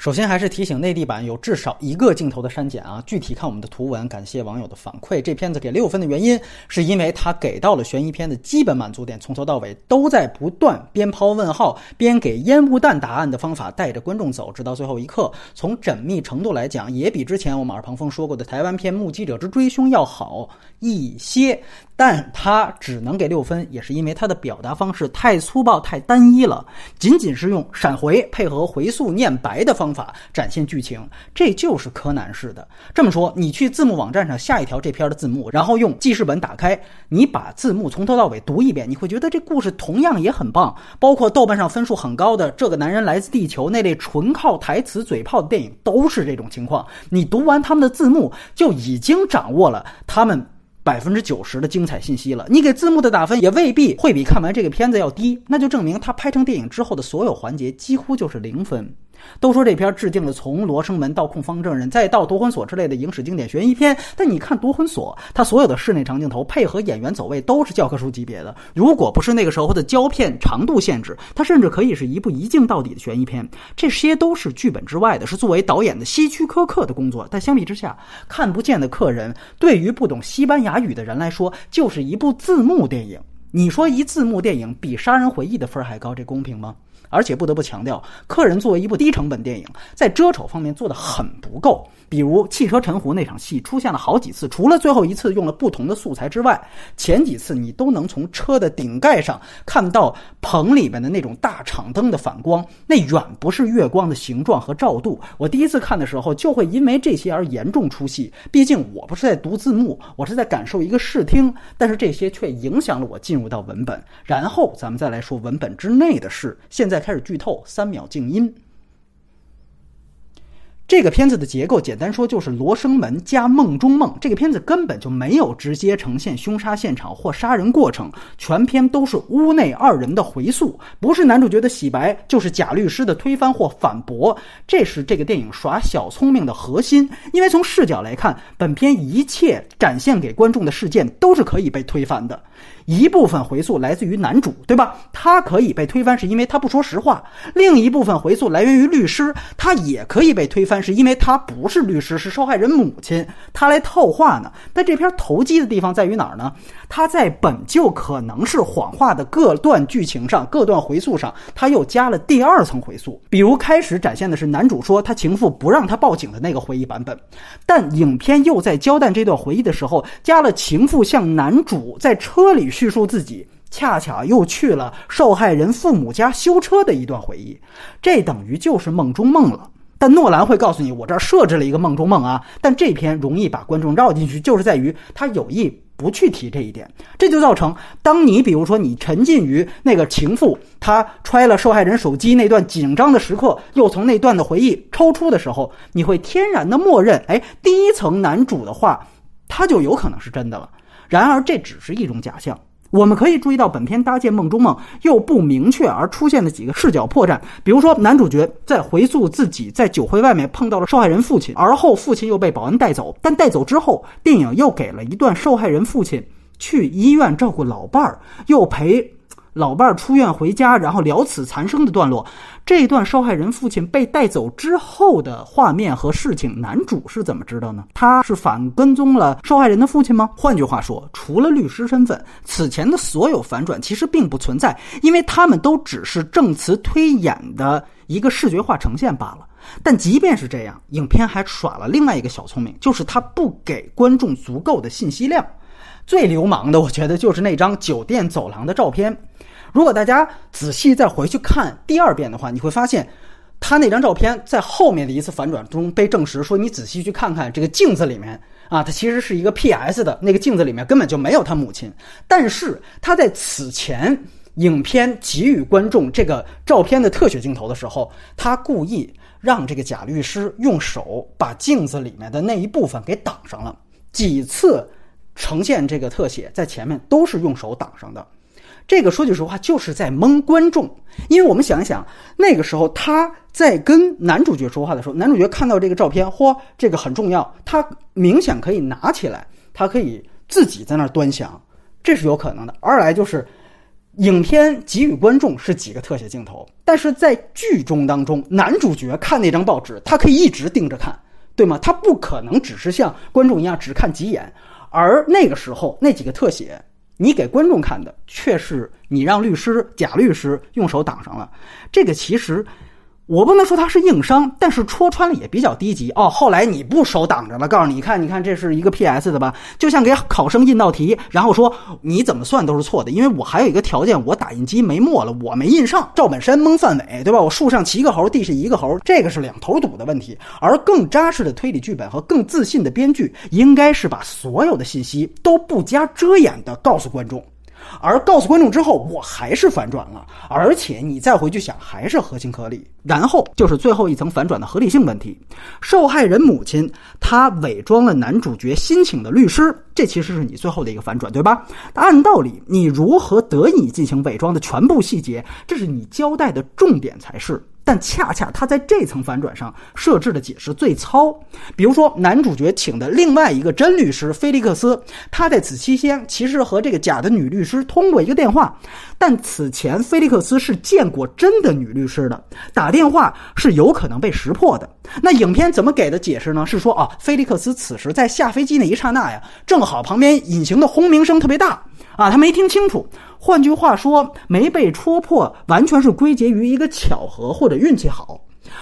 首先还是提醒内地版有至少一个镜头的删减啊，具体看我们的图文。感谢网友的反馈，这片子给六分的原因，是因为它给到了悬疑片的基本满足点，从头到尾都在不断边抛问号边给烟雾弹答案的方法带着观众走，直到最后一刻。从缜密程度来讲，也比之前我们耳旁风说过的台湾片《目击者之追凶》要好一些。但它只能给六分，也是因为它的表达方式太粗暴、太单一了。仅仅是用闪回配合回溯念白的方方法展现剧情，这就是柯南式的。这么说，你去字幕网站上下一条这篇的字幕，然后用记事本打开，你把字幕从头到尾读一遍，你会觉得这故事同样也很棒。包括豆瓣上分数很高的《这个男人来自地球》那类纯靠台词嘴炮的电影，都是这种情况。你读完他们的字幕，就已经掌握了他们。百分之九十的精彩信息了，你给字幕的打分也未必会比看完这个片子要低，那就证明他拍成电影之后的所有环节几乎就是零分。都说这片致敬了从《罗生门》到《控方证人》再到《夺魂锁》之类的影史经典悬疑片，但你看《夺魂锁》，它所有的室内长镜头配合演员走位都是教科书级别的。如果不是那个时候的胶片长度限制，它甚至可以是一部一镜到底的悬疑片。这些都是剧本之外的，是作为导演的希区柯克的工作。但相比之下，《看不见的客人》对于不懂西班牙语的人来说，就是一部字幕电影。你说一字幕电影比《杀人回忆》的分还高，这公平吗？而且不得不强调，《客人》作为一部低成本电影，在遮丑方面做的很不够。比如汽车沉湖那场戏出现了好几次，除了最后一次用了不同的素材之外，前几次你都能从车的顶盖上看到棚里面的那种大场灯的反光，那远不是月光的形状和照度。我第一次看的时候就会因为这些而严重出戏。毕竟我不是在读字幕，我是在感受一个视听，但是这些却影响了我进入到文本。然后咱们再来说文本之内的事。现在开始剧透，三秒静音。这个片子的结构，简单说就是《罗生门》加《梦中梦》。这个片子根本就没有直接呈现凶杀现场或杀人过程，全片都是屋内二人的回溯，不是男主角的洗白，就是贾律师的推翻或反驳。这是这个电影耍小聪明的核心。因为从视角来看，本片一切展现给观众的事件都是可以被推翻的。一部分回溯来自于男主，对吧？他可以被推翻，是因为他不说实话；另一部分回溯来源于律师，他也可以被推翻，是因为他不是律师，是受害人母亲，他来套话呢。但这篇投机的地方在于哪儿呢？他在本就可能是谎话的各段剧情上、各段回溯上，他又加了第二层回溯。比如开始展现的是男主说他情妇不让他报警的那个回忆版本，但影片又在交代这段回忆的时候，加了情妇向男主在车里。叙述自己恰巧又去了受害人父母家修车的一段回忆，这等于就是梦中梦了。但诺兰会告诉你，我这儿设置了一个梦中梦啊。但这篇容易把观众绕进去，就是在于他有意不去提这一点，这就造成当你比如说你沉浸于那个情妇她揣了受害人手机那段紧张的时刻，又从那段的回忆抽出的时候，你会天然的默认，哎，第一层男主的话，他就有可能是真的了。然而这只是一种假象。我们可以注意到，本片搭建梦中梦又不明确而出现的几个视角破绽，比如说男主角在回溯自己在酒会外面碰到了受害人父亲，而后父亲又被保安带走，但带走之后，电影又给了一段受害人父亲去医院照顾老伴儿，又陪。老伴儿出院回家，然后了此残生的段落，这段受害人父亲被带走之后的画面和事情，男主是怎么知道呢？他是反跟踪了受害人的父亲吗？换句话说，除了律师身份，此前的所有反转其实并不存在，因为他们都只是证词推演的一个视觉化呈现罢了。但即便是这样，影片还耍了另外一个小聪明，就是他不给观众足够的信息量。最流氓的，我觉得就是那张酒店走廊的照片。如果大家仔细再回去看第二遍的话，你会发现，他那张照片在后面的一次反转中被证实说，你仔细去看看这个镜子里面啊，它其实是一个 P.S. 的那个镜子里面根本就没有他母亲。但是他在此前影片给予观众这个照片的特写镜头的时候，他故意让这个贾律师用手把镜子里面的那一部分给挡上了。几次呈现这个特写在前面都是用手挡上的。这个说句实话，就是在蒙观众，因为我们想一想，那个时候他在跟男主角说话的时候，男主角看到这个照片，嚯，这个很重要，他明显可以拿起来，他可以自己在那儿端详，这是有可能的。二来就是。影片给予观众是几个特写镜头，但是在剧中当中，男主角看那张报纸，他可以一直盯着看，对吗？他不可能只是像观众一样只看几眼。而那个时候那几个特写，你给观众看的却是你让律师贾律师用手挡上了。这个其实。我不能说他是硬伤，但是戳穿了也比较低级哦。后来你不手挡着了，告诉你，你看，你看，这是一个 P.S. 的吧？就像给考生印道题，然后说你怎么算都是错的，因为我还有一个条件，我打印机没墨了，我没印上。赵本山蒙范伟，对吧？我树上七个猴，地下一个猴，这个是两头堵的问题。而更扎实的推理剧本和更自信的编剧，应该是把所有的信息都不加遮掩的告诉观众。而告诉观众之后，我还是反转了，而且你再回去想，还是合情合理。然后就是最后一层反转的合理性问题：受害人母亲她伪装了男主角新请的律师，这其实是你最后的一个反转，对吧？按道理，你如何得以进行伪装的全部细节，这是你交代的重点才是。但恰恰他在这层反转上设置的解释最糙，比如说男主角请的另外一个真律师菲利克斯，他在此期间其实和这个假的女律师通过一个电话，但此前菲利克斯是见过真的女律师的，打电话是有可能被识破的。那影片怎么给的解释呢？是说啊，菲利克斯此时在下飞机那一刹那呀，正好旁边隐形的轰鸣声特别大。啊，他没听清楚。换句话说，没被戳破，完全是归结于一个巧合或者运气好。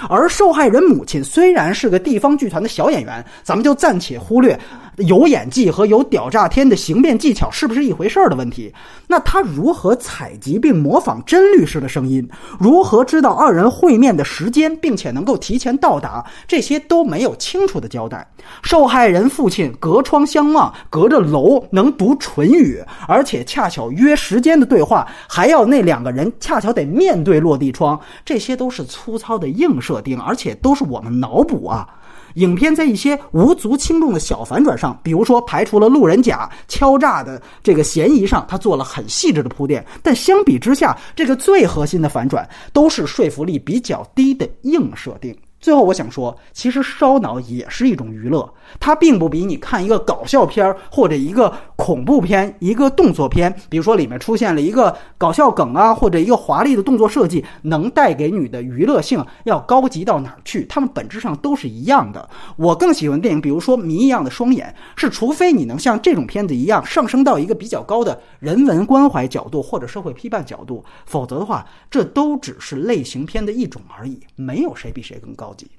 而受害人母亲虽然是个地方剧团的小演员，咱们就暂且忽略。有演技和有屌炸天的行辩技巧是不是一回事儿的问题？那他如何采集并模仿真律师的声音？如何知道二人会面的时间，并且能够提前到达？这些都没有清楚的交代。受害人父亲隔窗相望，隔着楼能读唇语，而且恰巧约时间的对话，还要那两个人恰巧得面对落地窗，这些都是粗糙的硬设定，而且都是我们脑补啊。影片在一些无足轻重的小反转上，比如说排除了路人甲敲诈的这个嫌疑上，他做了很细致的铺垫。但相比之下，这个最核心的反转都是说服力比较低的硬设定。最后，我想说，其实烧脑也是一种娱乐，它并不比你看一个搞笑片儿或者一个恐怖片、一个动作片，比如说里面出现了一个搞笑梗啊，或者一个华丽的动作设计，能带给你的娱乐性要高级到哪儿去？它们本质上都是一样的。我更喜欢电影，比如说《谜一样的双眼》，是除非你能像这种片子一样上升到一个比较高的人文关怀角度或者社会批判角度，否则的话，这都只是类型片的一种而已，没有谁比谁更高。高级。